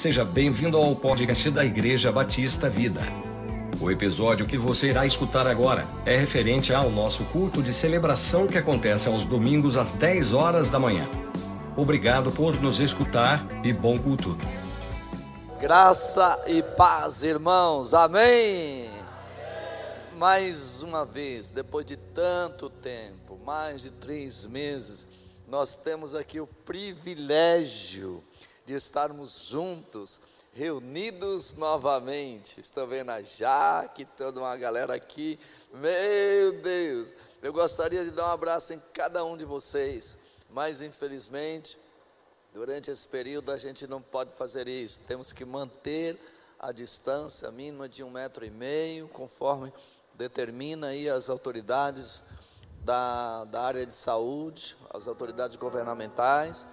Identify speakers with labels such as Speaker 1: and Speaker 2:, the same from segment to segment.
Speaker 1: Seja bem-vindo ao podcast da Igreja Batista Vida. O episódio que você irá escutar agora é referente ao nosso culto de celebração que acontece aos domingos às 10 horas da manhã. Obrigado por nos escutar e bom culto.
Speaker 2: Graça e paz, irmãos. Amém. Mais uma vez, depois de tanto tempo, mais de três meses, nós temos aqui o privilégio de estarmos juntos, reunidos novamente. Estou vendo a Jaque, toda uma galera aqui. Meu Deus, eu gostaria de dar um abraço em cada um de vocês, mas infelizmente, durante esse período a gente não pode fazer isso. Temos que manter a distância mínima de um metro e meio, conforme determina aí as autoridades da, da área de saúde, as autoridades governamentais,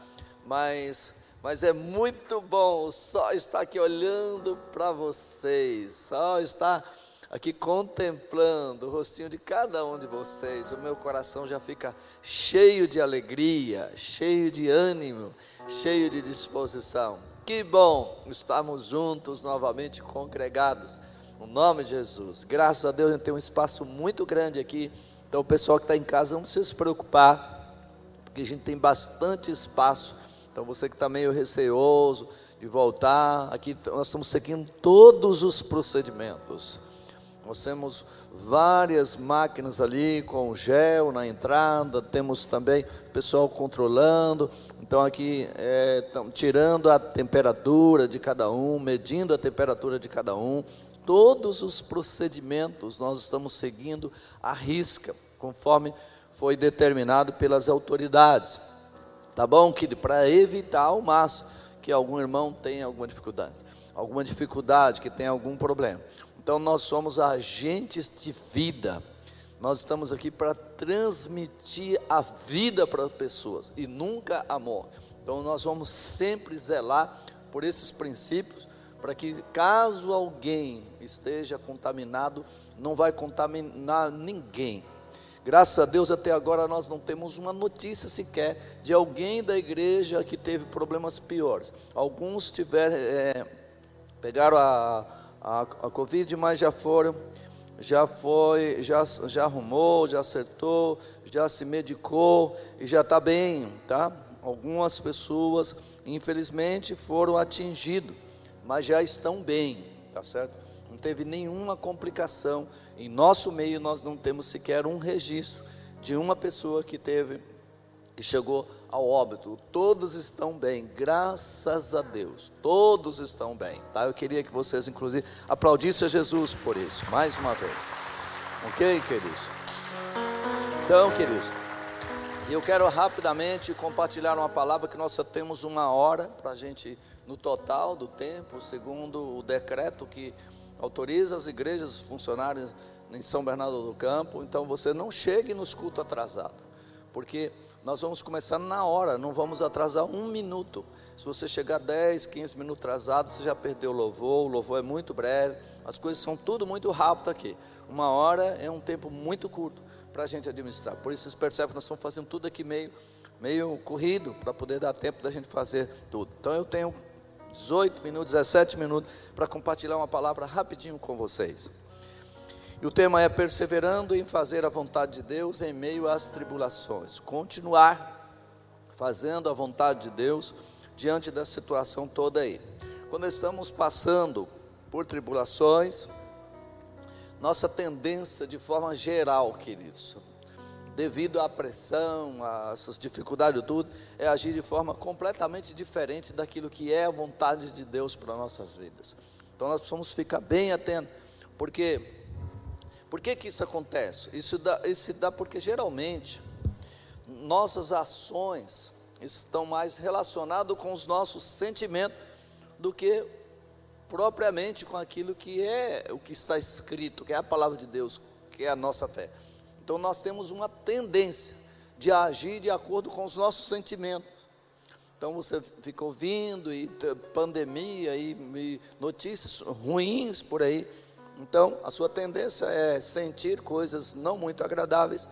Speaker 2: mas mas é muito bom só estar aqui olhando para vocês, só estar aqui contemplando o rostinho de cada um de vocês. O meu coração já fica cheio de alegria, cheio de ânimo, cheio de disposição. Que bom estarmos juntos novamente congregados. No nome de Jesus. Graças a Deus a gente tem um espaço muito grande aqui. Então o pessoal que está em casa não precisa se preocupar, porque a gente tem bastante espaço então você que está meio receoso de voltar, aqui nós estamos seguindo todos os procedimentos. Nós temos várias máquinas ali com gel na entrada, temos também pessoal controlando. Então aqui é, tirando a temperatura de cada um, medindo a temperatura de cada um. Todos os procedimentos nós estamos seguindo à risca, conforme foi determinado pelas autoridades. Tá bom, querido? Para evitar ao máximo que algum irmão tenha alguma dificuldade, alguma dificuldade, que tenha algum problema. Então nós somos agentes de vida. Nós estamos aqui para transmitir a vida para as pessoas e nunca a morte. Então nós vamos sempre zelar por esses princípios para que caso alguém esteja contaminado, não vai contaminar ninguém. Graças a Deus, até agora nós não temos uma notícia sequer de alguém da igreja que teve problemas piores. Alguns tiveram, é, pegaram a, a, a Covid, mas já foram, já foi, já, já arrumou, já acertou, já se medicou e já está bem, tá? Algumas pessoas, infelizmente, foram atingidas, mas já estão bem, tá certo? Não teve nenhuma complicação em nosso meio, nós não temos sequer um registro de uma pessoa que teve, que chegou ao óbito. Todos estão bem, graças a Deus. Todos estão bem, tá? Eu queria que vocês, inclusive, aplaudissem a Jesus por isso, mais uma vez. Ok, queridos? Então, queridos, eu quero rapidamente compartilhar uma palavra que nós só temos uma hora para a gente, no total do tempo, segundo o decreto que autoriza as igrejas funcionárias em São Bernardo do Campo. Então você não chegue nos cultos atrasado, porque nós vamos começar na hora, não vamos atrasar um minuto. Se você chegar 10, 15 minutos atrasado, você já perdeu o louvor, o louvor é muito breve, as coisas são tudo muito rápido aqui. Uma hora é um tempo muito curto para a gente administrar. Por isso vocês percebem que nós estamos fazendo tudo aqui meio, meio corrido, para poder dar tempo da gente fazer tudo. Então eu tenho 18 minutos, 17 minutos para compartilhar uma palavra rapidinho com vocês. E o tema é perseverando em fazer a vontade de Deus em meio às tribulações. Continuar fazendo a vontade de Deus diante da situação toda aí. Quando estamos passando por tribulações, nossa tendência de forma geral, queridos, devido à pressão, essas dificuldades tudo, é agir de forma completamente diferente daquilo que é a vontade de Deus para nossas vidas. Então nós precisamos ficar bem atentos, porque por que, que isso acontece? Isso dá, isso dá porque geralmente nossas ações estão mais relacionadas com os nossos sentimentos do que propriamente com aquilo que é o que está escrito, que é a palavra de Deus, que é a nossa fé. Então nós temos uma tendência de agir de acordo com os nossos sentimentos. Então você fica ouvindo e pandemia e, e notícias ruins por aí. Então a sua tendência é sentir coisas não muito agradáveis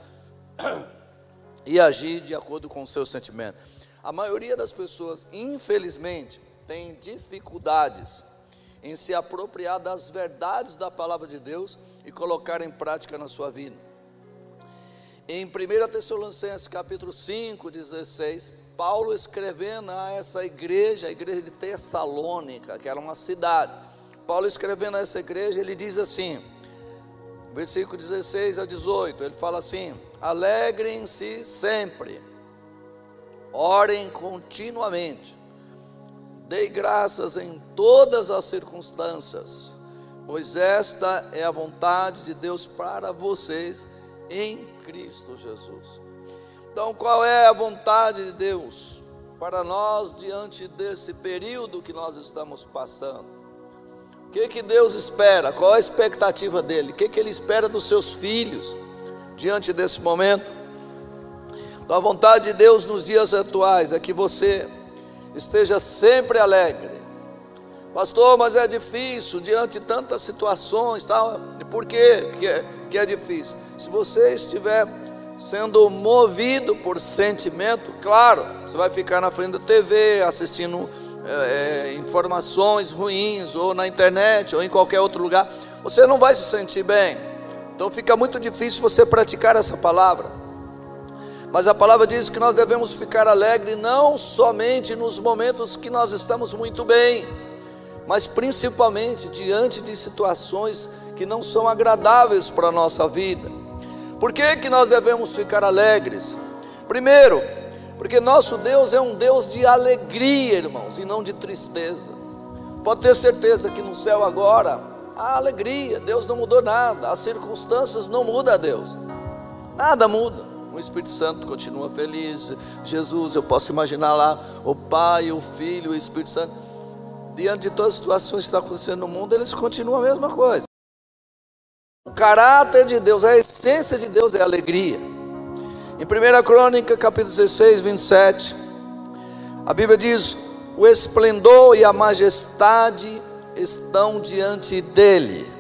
Speaker 2: e agir de acordo com o seu sentimento. A maioria das pessoas, infelizmente, tem dificuldades em se apropriar das verdades da palavra de Deus e colocar em prática na sua vida. Em 1 Tessalonicenses capítulo 5, 16, Paulo escrevendo a essa igreja, a igreja de Tessalônica, que era uma cidade. Paulo escrevendo a essa igreja, ele diz assim, versículo 16 a 18, ele fala assim: Alegrem-se sempre, orem continuamente, dei graças em todas as circunstâncias, pois esta é a vontade de Deus para vocês em Cristo Jesus. Então, qual é a vontade de Deus para nós diante desse período que nós estamos passando? O que, que Deus espera? Qual a expectativa dele? O que, que ele espera dos seus filhos diante desse momento? Então, a vontade de Deus nos dias atuais é que você esteja sempre alegre. Pastor, mas é difícil diante de tantas situações, tal. Por quê que é, que é difícil? Se você estiver sendo movido por sentimento, claro, você vai ficar na frente da TV assistindo é, informações ruins, ou na internet, ou em qualquer outro lugar, você não vai se sentir bem. Então fica muito difícil você praticar essa palavra. Mas a palavra diz que nós devemos ficar alegres não somente nos momentos que nós estamos muito bem, mas principalmente diante de situações que não são agradáveis para a nossa vida. Por que, que nós devemos ficar alegres? Primeiro, porque nosso Deus é um Deus de alegria, irmãos, e não de tristeza. Pode ter certeza que no céu agora há alegria, Deus não mudou nada, as circunstâncias não mudam a Deus, nada muda o Espírito Santo continua feliz. Jesus, eu posso imaginar lá o Pai, o Filho, o Espírito Santo. Diante de todas as situações que estão acontecendo no mundo, eles continuam a mesma coisa. O caráter de Deus, a essência de Deus é alegria. Em 1 Crônica, capítulo 16, 27, a Bíblia diz: O esplendor e a majestade estão diante dele,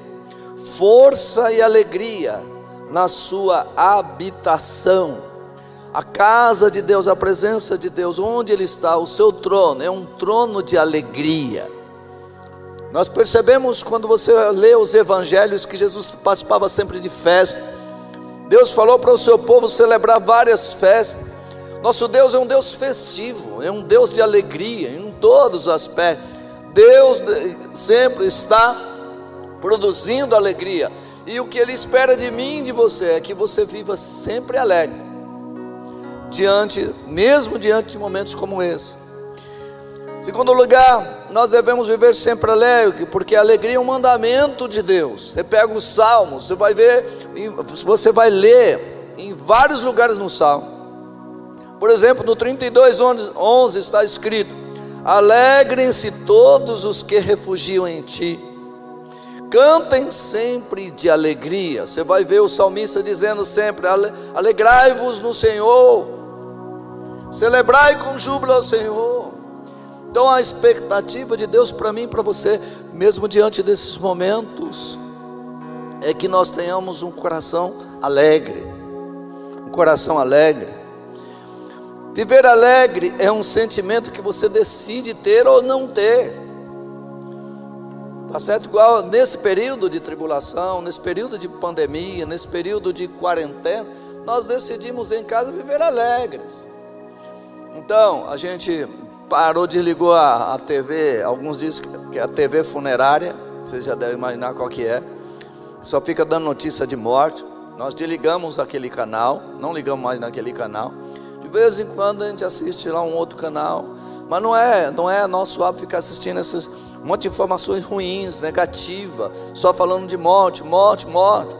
Speaker 2: força e alegria na sua habitação. A casa de Deus, a presença de Deus, onde Ele está, o seu trono, é um trono de alegria. Nós percebemos quando você lê os evangelhos que Jesus participava sempre de festa. Deus falou para o seu povo celebrar várias festas. Nosso Deus é um Deus festivo, é um Deus de alegria em todos os aspectos. Deus sempre está produzindo alegria. E o que Ele espera de mim e de você é que você viva sempre alegre, diante, mesmo diante de momentos como esse. Segundo lugar, nós devemos viver sempre alegre, porque a alegria é um mandamento de Deus. Você pega os salmos, você vai ver, você vai ler em vários lugares no salmo. Por exemplo, no 32, 11 está escrito: Alegrem-se todos os que refugiam em ti cantem sempre de alegria. Você vai ver o salmista dizendo sempre: alegrai-vos no Senhor, celebrai com júbilo ao Senhor. Então a expectativa de Deus para mim e para você, mesmo diante desses momentos, é que nós tenhamos um coração alegre, um coração alegre. Viver alegre é um sentimento que você decide ter ou não ter. Tá certo? Igual nesse período de tribulação, nesse período de pandemia, nesse período de quarentena, nós decidimos em casa viver alegres. Então, a gente parou, desligou a, a TV, alguns dizem que é a TV funerária, vocês já devem imaginar qual que é. Só fica dando notícia de morte. Nós desligamos aquele canal, não ligamos mais naquele canal. De vez em quando a gente assiste lá um outro canal, mas não é, não é nosso hábito ficar assistindo esses um monte de informações ruins, negativas, só falando de morte, morte, morte.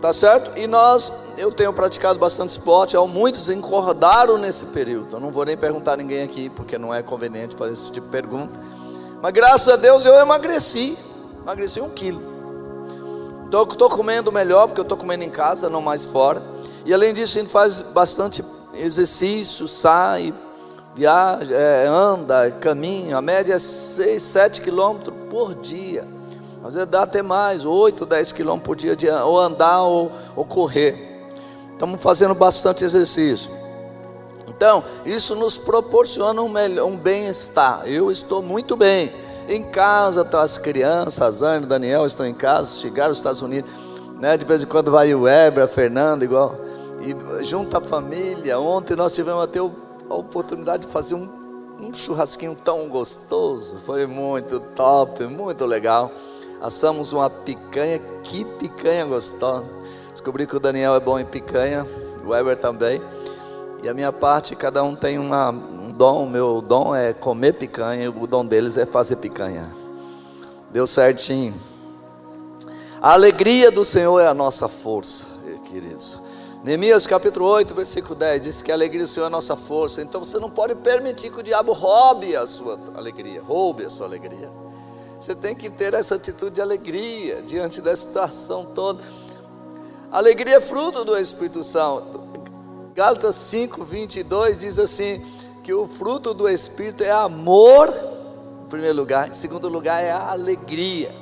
Speaker 2: Tá certo? E nós, eu tenho praticado bastante esporte, muitos encordaram nesse período. Eu não vou nem perguntar a ninguém aqui, porque não é conveniente fazer esse tipo de pergunta. Mas graças a Deus eu emagreci, emagreci um quilo. Então estou comendo melhor, porque eu estou comendo em casa, não mais fora. E além disso, a gente faz bastante exercício, sai, viaja, é, anda, caminha, a média é 6, 7 quilômetros por dia. Às vezes dá até mais, 8, 10 quilômetros por dia, de, ou andar ou, ou correr. Estamos fazendo bastante exercício. Então, isso nos proporciona um, um bem-estar. Eu estou muito bem. Em casa estão tá as crianças, a Anne, o Daniel estão em casa, chegaram aos Estados Unidos. Né? De vez em quando vai o Weber, a Fernanda, igual. E junto a família. Ontem nós tivemos até a oportunidade de fazer um, um churrasquinho tão gostoso. Foi muito top, muito legal. Assamos uma picanha, que picanha gostosa. Descobri que o Daniel é bom em picanha, o Weber também. E a minha parte, cada um tem uma, um dom. O meu dom é comer picanha, o dom deles é fazer picanha. Deu certinho. A alegria do Senhor é a nossa força, queridos. Neemias capítulo 8, versículo 10 diz que a alegria do Senhor é a nossa força. Então você não pode permitir que o diabo roube a sua alegria, roube a sua alegria. Você tem que ter essa atitude de alegria diante da situação toda. Alegria é fruto do Espírito Santo. Gálatas 5, 22 diz assim: que o fruto do Espírito é amor, em primeiro lugar, em segundo lugar é a alegria.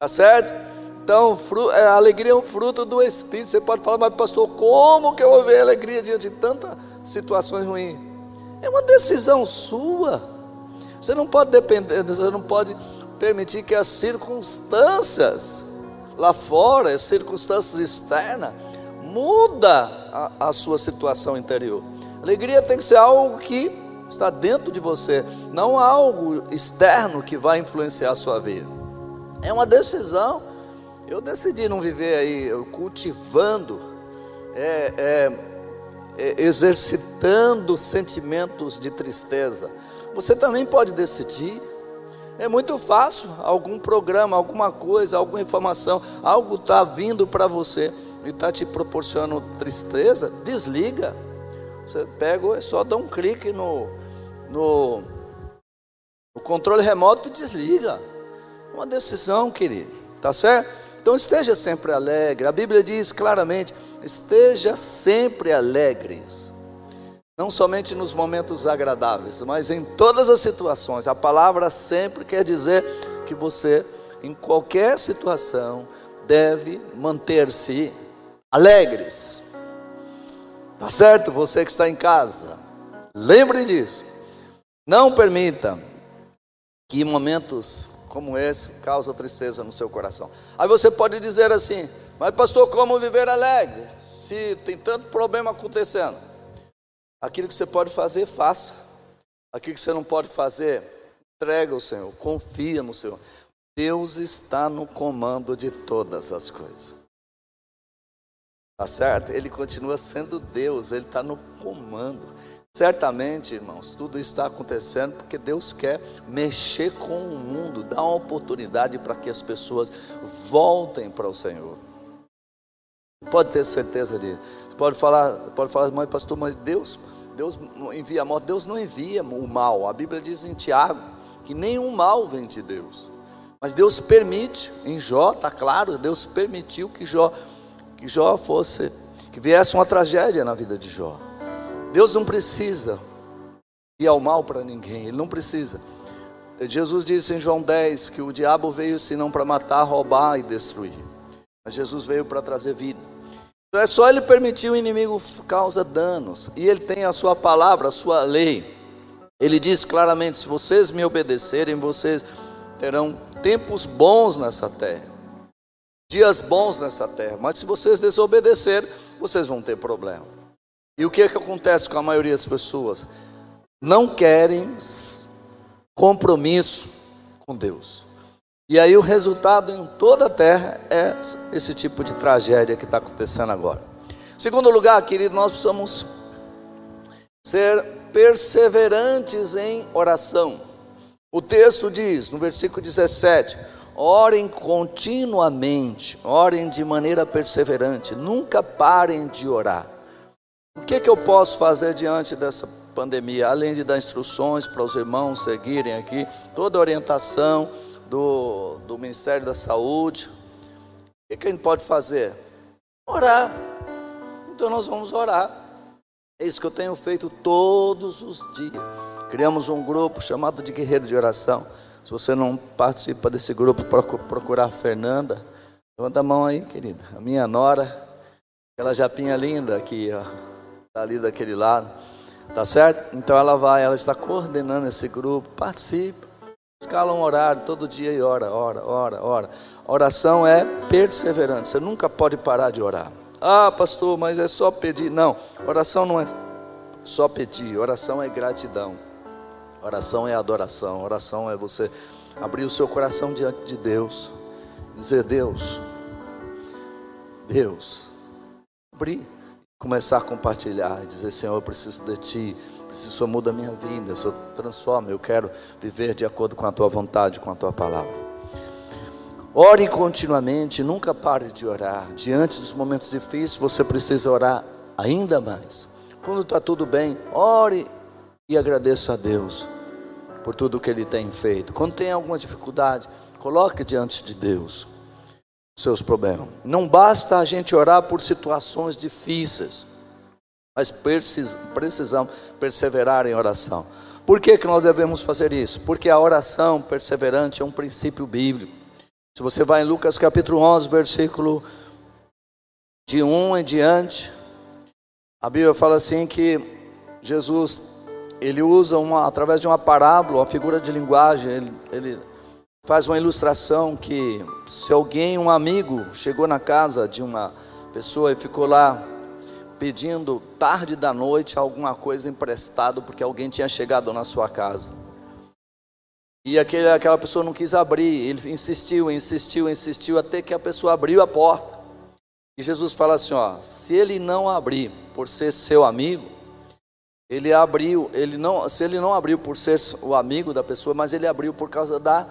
Speaker 2: Tá certo? Então, é, a alegria é um fruto do Espírito. Você pode falar, mas pastor, como que eu vou ver alegria diante de tantas situações ruins? É uma decisão sua. Você não pode depender, você não pode permitir que as circunstâncias lá fora, as circunstâncias externas, muda a, a sua situação interior. Alegria tem que ser algo que está dentro de você, não algo externo que vai influenciar a sua vida. É uma decisão. Eu decidi não viver aí cultivando, é, é, é, exercitando sentimentos de tristeza. Você também pode decidir. É muito fácil, algum programa, alguma coisa, alguma informação, algo está vindo para você e está te proporcionando tristeza, desliga. Você pega, é só dar um clique no, no, no controle remoto e desliga. Uma decisão, querido, tá certo? Então esteja sempre alegre. A Bíblia diz claramente: esteja sempre alegres. Não somente nos momentos agradáveis, mas em todas as situações. A palavra sempre quer dizer que você, em qualquer situação, deve manter-se alegres. Tá certo? Você que está em casa, lembre disso. Não permita que momentos como esse causem tristeza no seu coração. Aí você pode dizer assim: "Mas pastor, como viver alegre? Se tem tanto problema acontecendo?" Aquilo que você pode fazer, faça. Aquilo que você não pode fazer, entrega ao Senhor, confia no Senhor. Deus está no comando de todas as coisas. Tá certo? Ele continua sendo Deus, ele está no comando. Certamente, irmãos, tudo está acontecendo porque Deus quer mexer com o mundo, dar uma oportunidade para que as pessoas voltem para o Senhor. Pode ter certeza disso. Pode falar, pode falar, mas pastor, mas Deus, Deus envia a morte. Deus não envia o mal. A Bíblia diz em Tiago que nenhum mal vem de Deus. Mas Deus permite, em Jó está claro, Deus permitiu que Jó que Jó fosse, que viesse uma tragédia na vida de Jó. Deus não precisa ir ao mal para ninguém, Ele não precisa. Jesus disse em João 10 que o diabo veio senão para matar, roubar e destruir. Mas Jesus veio para trazer vida. Então é só ele permitir o inimigo causa danos. E ele tem a sua palavra, a sua lei. Ele diz claramente: se vocês me obedecerem, vocês terão tempos bons nessa terra dias bons nessa terra, mas se vocês desobedecerem, vocês vão ter problema. E o que é que acontece com a maioria das pessoas? Não querem compromisso com Deus. E aí o resultado em toda a terra é esse tipo de tragédia que está acontecendo agora. Segundo lugar, querido, nós precisamos ser perseverantes em oração. O texto diz, no versículo 17: Orem continuamente, orem de maneira perseverante, nunca parem de orar. O que, é que eu posso fazer diante dessa pandemia? Além de dar instruções para os irmãos seguirem aqui, toda orientação do, do Ministério da Saúde. O que, a gente pode fazer? Orar. Então nós vamos orar. É isso que eu tenho feito todos os dias. Criamos um grupo chamado de Guerreiro de Oração. Se você não participa desse grupo, procurar a Fernanda. Levanta a mão aí, querida. A minha nora, aquela japinha linda aqui, ó. está ali daquele lado, tá certo? Então ela vai, ela está coordenando esse grupo, participa, escala um horário todo dia e ora, ora, ora, ora. Oração é perseverante, você nunca pode parar de orar. Ah, pastor, mas é só pedir. Não, oração não é só pedir, oração é gratidão. Oração é adoração, oração é você abrir o seu coração diante de Deus, dizer: Deus, Deus, abrir, começar a compartilhar, dizer: Senhor, eu preciso de Ti, preciso, Senhor, muda a minha vida, Senhor, transforma, eu quero viver de acordo com a Tua vontade, com a Tua palavra. Ore continuamente, nunca pare de orar. Diante dos momentos difíceis, você precisa orar ainda mais. Quando está tudo bem, ore e agradeça a Deus por tudo que Ele tem feito. Quando tem alguma dificuldade, coloque diante de Deus seus problemas. Não basta a gente orar por situações difíceis, mas precisamos perseverar em oração. Por que, que nós devemos fazer isso? Porque a oração perseverante é um princípio bíblico. Se você vai em Lucas capítulo 11, versículo de 1 em diante, a Bíblia fala assim que Jesus ele usa uma, através de uma parábola, uma figura de linguagem, ele, ele faz uma ilustração que se alguém, um amigo, chegou na casa de uma pessoa e ficou lá pedindo tarde da noite alguma coisa emprestado porque alguém tinha chegado na sua casa. E aquele, aquela pessoa não quis abrir, ele insistiu, insistiu, insistiu até que a pessoa abriu a porta. E Jesus fala assim, ó, se ele não abrir por ser seu amigo, ele abriu, ele não, se ele não abriu por ser o amigo da pessoa, mas ele abriu por causa da,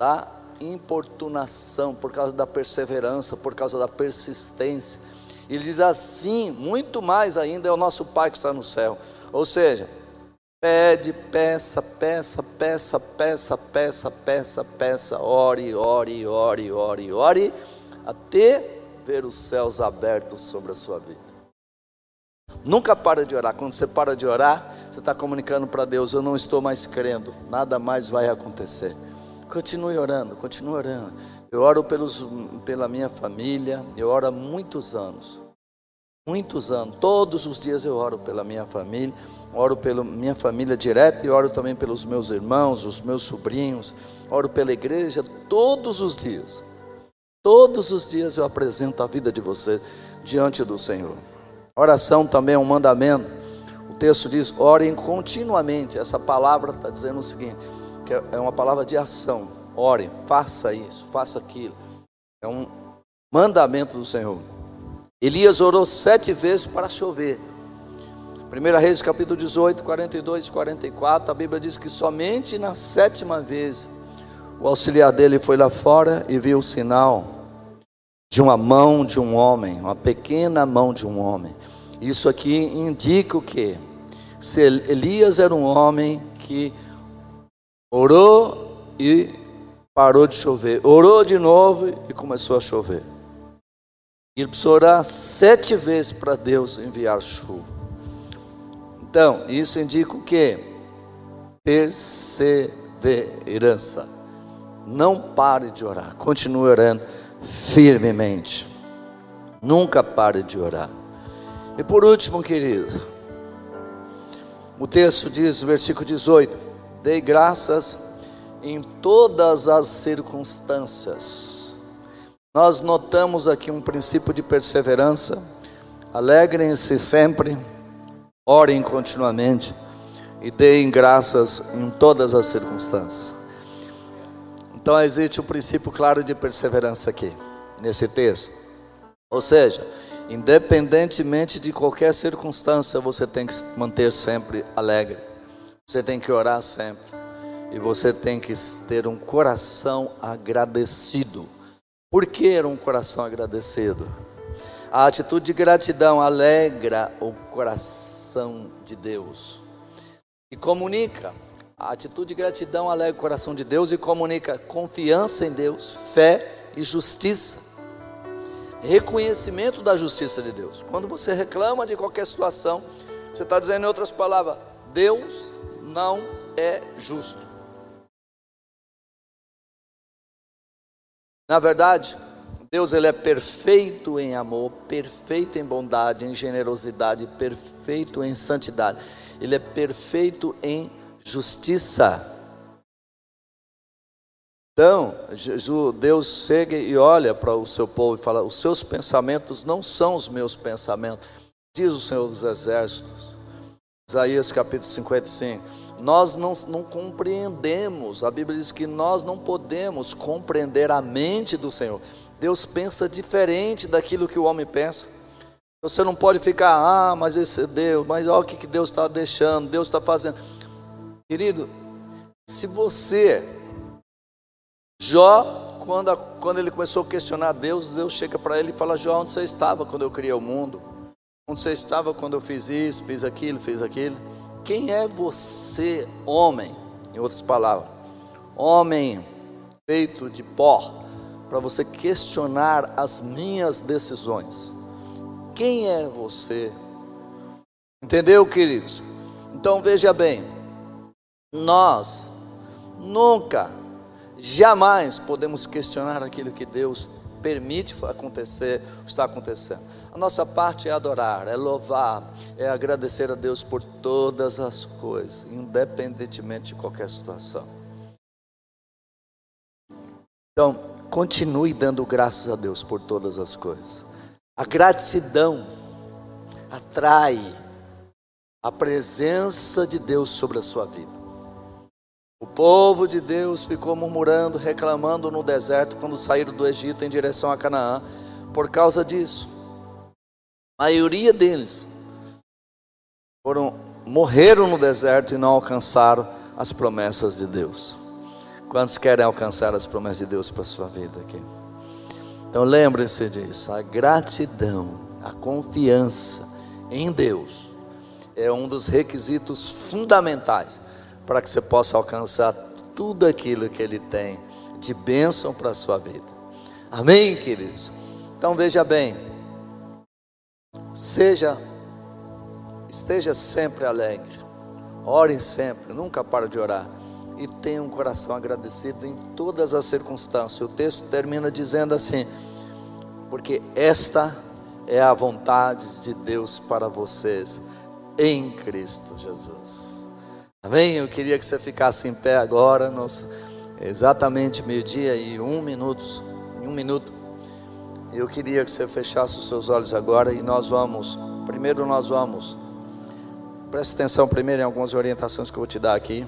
Speaker 2: da importunação, por causa da perseverança, por causa da persistência. Ele diz assim, muito mais ainda é o nosso Pai que está no céu. Ou seja, pede, peça, peça, peça, peça, peça, peça, peça, ore, ore, ore, ore, ore, até ver os céus abertos sobre a sua vida. Nunca para de orar. Quando você para de orar, você está comunicando para Deus: Eu não estou mais crendo, nada mais vai acontecer. Continue orando, continue orando. Eu oro pelos, pela minha família, eu oro há muitos anos. Muitos anos, todos os dias eu oro pela minha família, oro pela minha família direta e oro também pelos meus irmãos, os meus sobrinhos, oro pela igreja todos os dias. Todos os dias eu apresento a vida de você diante do Senhor. Oração também é um mandamento. O texto diz: orem continuamente. Essa palavra está dizendo o seguinte: que é uma palavra de ação. Orem, faça isso, faça aquilo. É um mandamento do Senhor. Elias orou sete vezes para chover. 1 Reis capítulo 18, 42 e 44, a Bíblia diz que somente na sétima vez o auxiliar dele foi lá fora e viu o sinal de uma mão de um homem, uma pequena mão de um homem. Isso aqui indica o que? Se Elias era um homem que orou e parou de chover, orou de novo e começou a chover. Ele precisou orar sete vezes para Deus enviar chuva. Então, isso indica o que? Perseverança. Não pare de orar, continue orando firmemente. Nunca pare de orar. E por último, querido, o texto diz, versículo 18: Dei graças em todas as circunstâncias. Nós notamos aqui um princípio de perseverança. Alegrem-se sempre, orem continuamente e deem graças em todas as circunstâncias. Então existe um princípio claro de perseverança aqui, nesse texto. Ou seja, Independentemente de qualquer circunstância, você tem que manter sempre alegre. Você tem que orar sempre. E você tem que ter um coração agradecido. Por que um coração agradecido? A atitude de gratidão alegra o coração de Deus e comunica. A atitude de gratidão alegra o coração de Deus e comunica confiança em Deus, fé e justiça reconhecimento da justiça de Deus. Quando você reclama de qualquer situação, você está dizendo em outras palavras: Deus não é justo. Na verdade, Deus ele é perfeito em amor, perfeito em bondade, em generosidade, perfeito em santidade. Ele é perfeito em justiça. Então, Deus chega e olha para o seu povo e fala: Os seus pensamentos não são os meus pensamentos, diz o Senhor dos Exércitos. Isaías capítulo 55. Nós não, não compreendemos, a Bíblia diz que nós não podemos compreender a mente do Senhor. Deus pensa diferente daquilo que o homem pensa. Você não pode ficar, ah, mas esse é Deus, mas olha o que Deus está deixando, Deus está fazendo. Querido, se você Jó, quando, quando ele começou a questionar Deus, Deus chega para ele e fala: Jó, onde você estava quando eu criei o mundo? Onde você estava quando eu fiz isso, fiz aquilo, fiz aquilo? Quem é você, homem? Em outras palavras, homem feito de pó, para você questionar as minhas decisões. Quem é você? Entendeu, queridos? Então veja bem, nós nunca Jamais podemos questionar aquilo que Deus permite acontecer, está acontecendo. A nossa parte é adorar, é louvar, é agradecer a Deus por todas as coisas, independentemente de qualquer situação. Então, continue dando graças a Deus por todas as coisas. A gratidão atrai a presença de Deus sobre a sua vida. O povo de Deus ficou murmurando, reclamando no deserto quando saíram do Egito em direção a Canaã, por causa disso. Maioria deles foram morreram no deserto e não alcançaram as promessas de Deus. Quantos querem alcançar as promessas de Deus para a sua vida aqui? Então lembre-se disso, a gratidão, a confiança em Deus é um dos requisitos fundamentais para que você possa alcançar tudo aquilo que Ele tem de bênção para a sua vida. Amém, queridos? Então veja bem, seja, esteja sempre alegre, ore sempre, nunca para de orar e tenha um coração agradecido em todas as circunstâncias. O texto termina dizendo assim: porque esta é a vontade de Deus para vocês em Cristo Jesus. Amém? Eu queria que você ficasse em pé agora, exatamente meio-dia e um minuto, um minuto. Eu queria que você fechasse os seus olhos agora e nós vamos, primeiro nós vamos, preste atenção primeiro em algumas orientações que eu vou te dar aqui.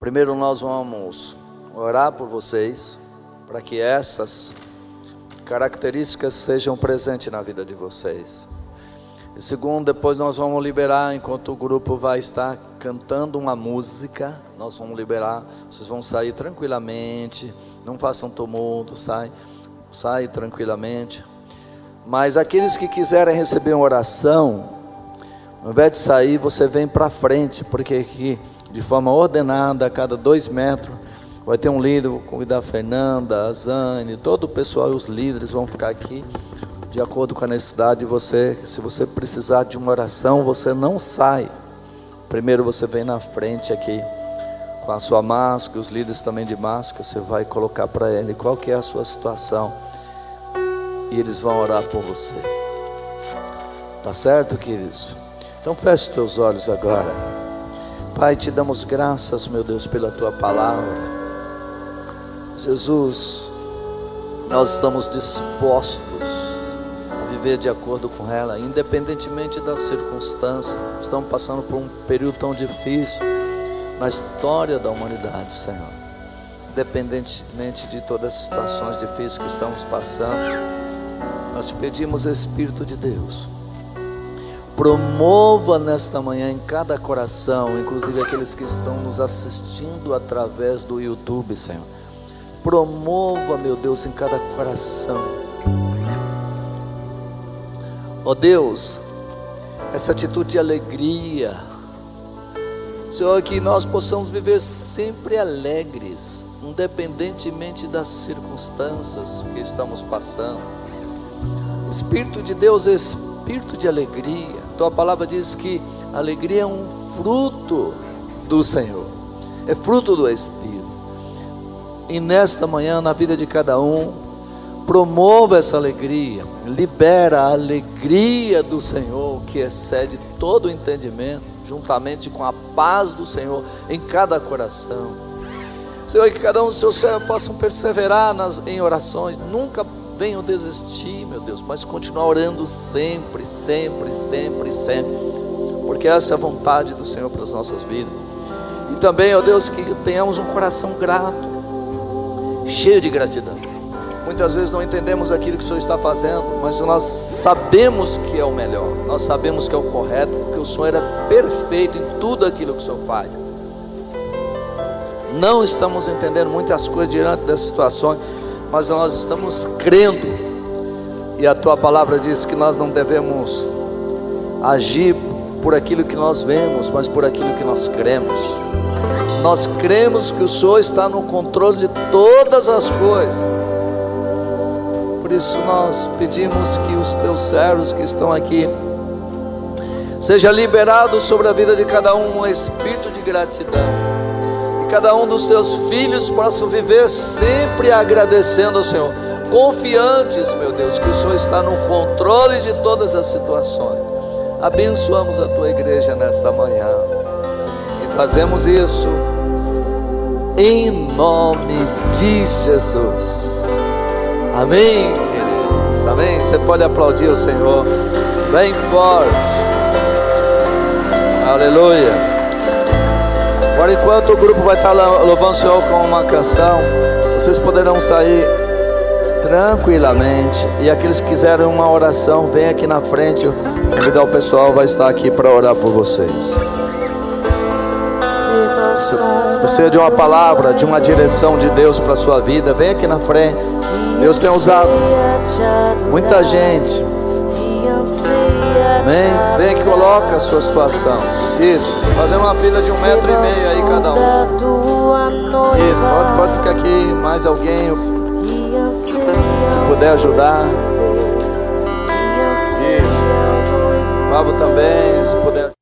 Speaker 2: Primeiro nós vamos orar por vocês, para que essas características sejam presentes na vida de vocês. E segundo, depois nós vamos liberar, enquanto o grupo vai estar cantando uma música, nós vamos liberar, vocês vão sair tranquilamente, não façam tumulto, sai, sai tranquilamente. Mas aqueles que quiserem receber uma oração, ao invés de sair, você vem para frente, porque aqui, de forma ordenada, a cada dois metros, vai ter um líder, vou convidar a Fernanda, a Zane, todo o pessoal, os líderes vão ficar aqui de acordo com a necessidade de você. Se você precisar de uma oração, você não sai. Primeiro você vem na frente aqui com a sua máscara, os líderes também de máscara, você vai colocar para ele qual que é a sua situação. E eles vão orar por você. Tá certo, queridos? Então feche teus olhos agora. Pai, te damos graças, meu Deus, pela tua palavra. Jesus, nós estamos dispostos viver de acordo com ela, independentemente das circunstâncias. Estamos passando por um período tão difícil na história da humanidade, Senhor. Independentemente de todas as situações difíceis que estamos passando, nós pedimos, Espírito de Deus, promova nesta manhã em cada coração, inclusive aqueles que estão nos assistindo através do YouTube, Senhor. Promova, meu Deus, em cada coração Ó oh Deus, essa atitude de alegria, Senhor, que nós possamos viver sempre alegres, independentemente das circunstâncias que estamos passando. Espírito de Deus espírito de alegria. Tua palavra diz que alegria é um fruto do Senhor, é fruto do Espírito. E nesta manhã, na vida de cada um, Promova essa alegria, libera a alegria do Senhor que excede todo o entendimento, juntamente com a paz do Senhor em cada coração. Senhor, que cada um dos seus servos possam perseverar nas, em orações, nunca venham desistir, meu Deus, mas continuar orando sempre, sempre, sempre, sempre, porque essa é a vontade do Senhor para as nossas vidas. E também, ó Deus, que tenhamos um coração grato, cheio de gratidão. Muitas vezes não entendemos aquilo que o Senhor está fazendo, mas nós sabemos que é o melhor, nós sabemos que é o correto, porque o Senhor é perfeito em tudo aquilo que o Senhor faz. Não estamos entendendo muitas coisas diante dessas situações, mas nós estamos crendo, e a tua palavra diz que nós não devemos agir por aquilo que nós vemos, mas por aquilo que nós cremos. Nós cremos que o Senhor está no controle de todas as coisas por isso nós pedimos que os teus servos que estão aqui seja liberado sobre a vida de cada um um espírito de gratidão. E cada um dos teus filhos possa viver sempre agradecendo ao Senhor, confiantes, meu Deus, que o Senhor está no controle de todas as situações. Abençoamos a tua igreja nesta manhã. E fazemos isso em nome de Jesus. Amém, queridos. Amém. Você pode aplaudir o Senhor bem forte. Aleluia. Por enquanto o grupo vai estar louvando o Senhor com uma canção, vocês poderão sair tranquilamente. E aqueles que quiserem uma oração, vem aqui na frente. Convidar o pessoal vai estar aqui para orar por vocês. Precisa de uma palavra, de uma direção de Deus para a sua vida, vem aqui na frente. Deus tem usado muita gente. Amém? Vem que coloca a sua situação. Isso. Fazer uma fila de um metro e meio aí cada um. Isso. Pode, pode ficar aqui mais alguém que puder ajudar. Isso. Pablo também, se puder.